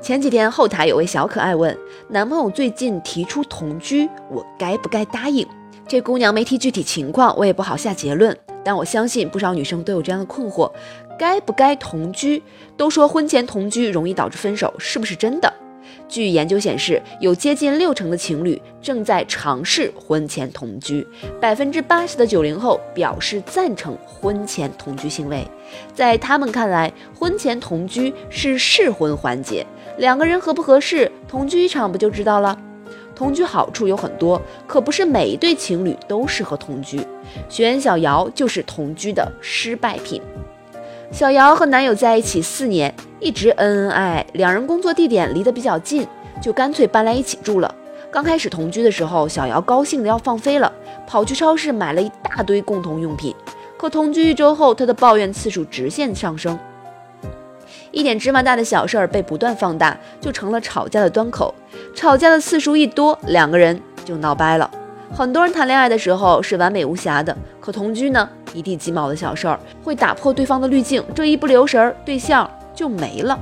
前几天后台有位小可爱问，男朋友最近提出同居，我该不该答应？这姑娘没提具体情况，我也不好下结论。但我相信不少女生都有这样的困惑：该不该同居？都说婚前同居容易导致分手，是不是真的？据研究显示，有接近六成的情侣正在尝试婚前同居，百分之八十的九零后表示赞成婚前同居行为。在他们看来，婚前同居是试婚环节，两个人合不合适，同居一场不就知道了。同居好处有很多，可不是每一对情侣都适合同居。学员小姚就是同居的失败品。小姚和男友在一起四年，一直恩恩爱爱，两人工作地点离得比较近，就干脆搬来一起住了。刚开始同居的时候，小姚高兴的要放飞了，跑去超市买了一大堆共同用品。可同居一周后，她的抱怨次数直线上升，一点芝麻大的小事儿被不断放大，就成了吵架的端口。吵架的次数一多，两个人就闹掰了。很多人谈恋爱的时候是完美无瑕的，可同居呢，一地鸡毛的小事儿会打破对方的滤镜，这一不留神儿，对象就没了。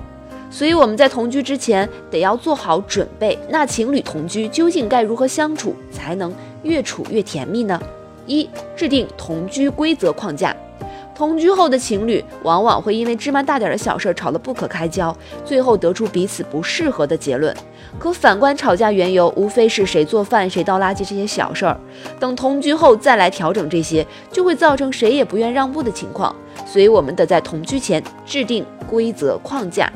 所以我们在同居之前得要做好准备。那情侣同居究竟该如何相处才能越处越甜蜜呢？一、制定同居规则框架。同居后的情侣往往会因为芝麻大点的小事吵得不可开交，最后得出彼此不适合的结论。可反观吵架缘由，无非是谁做饭、谁倒垃圾这些小事儿。等同居后再来调整这些，就会造成谁也不愿让步的情况。所以我们得在同居前制定规则框架，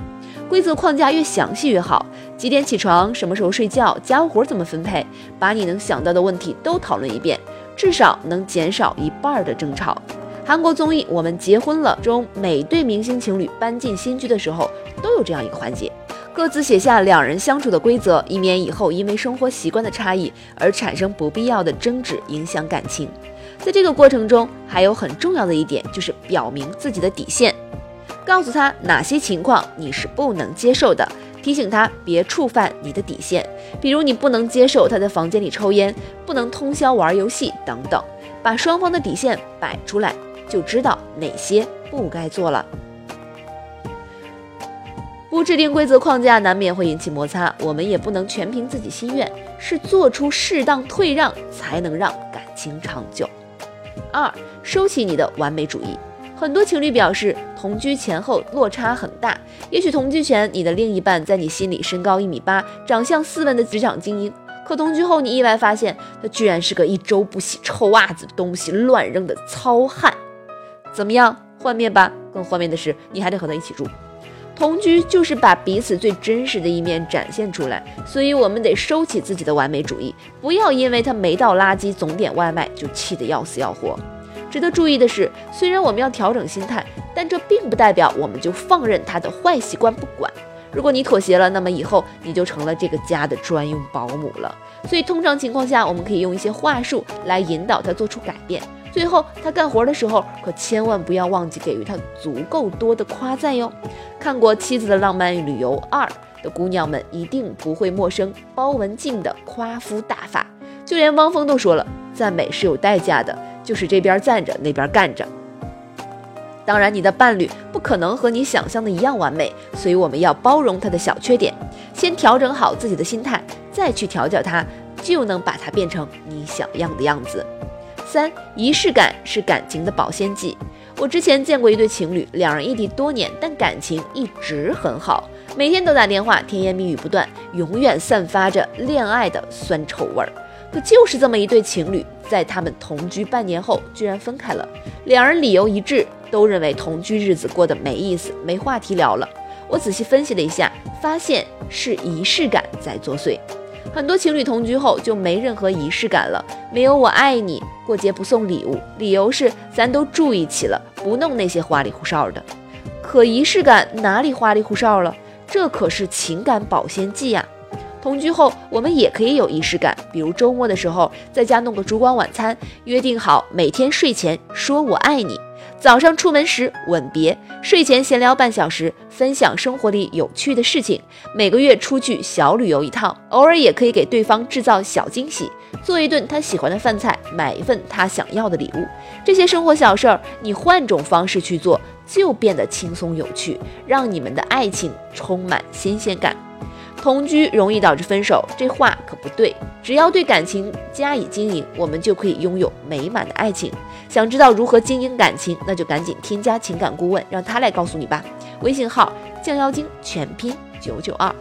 规则框架越详细越好。几点起床？什么时候睡觉？家务活怎么分配？把你能想到的问题都讨论一遍，至少能减少一半的争吵。韩国综艺《我们结婚了》中，每对明星情侣搬进新居的时候，都有这样一个环节，各自写下两人相处的规则，以免以后因为生活习惯的差异而产生不必要的争执，影响感情。在这个过程中，还有很重要的一点，就是表明自己的底线，告诉他哪些情况你是不能接受的，提醒他别触犯你的底线，比如你不能接受他在房间里抽烟，不能通宵玩游戏等等，把双方的底线摆出来。就知道哪些不该做了。不制定规则框架，难免会引起摩擦。我们也不能全凭自己心愿，是做出适当退让，才能让感情长久。二，收起你的完美主义。很多情侣表示，同居前后落差很大。也许同居前，你的另一半在你心里身高一米八，长相斯文的职场精英；可同居后，你意外发现，他居然是个一周不洗臭袜子、东西乱扔的糙汉。怎么样，幻灭吧？更幻灭的是，你还得和他一起住。同居就是把彼此最真实的一面展现出来，所以我们得收起自己的完美主义，不要因为他没倒垃圾总点外卖就气得要死要活。值得注意的是，虽然我们要调整心态，但这并不代表我们就放任他的坏习惯不管。如果你妥协了，那么以后你就成了这个家的专用保姆了。所以，通常情况下，我们可以用一些话术来引导他做出改变。最后，他干活的时候可千万不要忘记给予他足够多的夸赞哟。看过《妻子的浪漫旅游二》的姑娘们一定不会陌生包文婧的夸夫大法，就连汪峰都说了，赞美是有代价的，就是这边赞着那边干着。当然，你的伴侣不可能和你想象的一样完美，所以我们要包容他的小缺点，先调整好自己的心态，再去调教他，就能把他变成你想要的样子。三仪式感是感情的保鲜剂。我之前见过一对情侣，两人异地多年，但感情一直很好，每天都打电话，甜言蜜语不断，永远散发着恋爱的酸臭味儿。可就是这么一对情侣，在他们同居半年后，居然分开了。两人理由一致，都认为同居日子过得没意思，没话题聊了。我仔细分析了一下，发现是仪式感在作祟。很多情侣同居后就没任何仪式感了，没有我爱你，过节不送礼物，理由是咱都住一起了，不弄那些花里胡哨的。可仪式感哪里花里胡哨了？这可是情感保鲜剂呀！同居后，我们也可以有仪式感，比如周末的时候，在家弄个烛光晚餐，约定好每天睡前说我爱你。早上出门时吻别，睡前闲聊半小时，分享生活里有趣的事情。每个月出去小旅游一趟，偶尔也可以给对方制造小惊喜，做一顿他喜欢的饭菜，买一份他想要的礼物。这些生活小事儿，你换种方式去做，就变得轻松有趣，让你们的爱情充满新鲜感。同居容易导致分手，这话可不对。只要对感情加以经营，我们就可以拥有美满的爱情。想知道如何经营感情，那就赶紧添加情感顾问，让他来告诉你吧。微信号降妖精全拼九九二。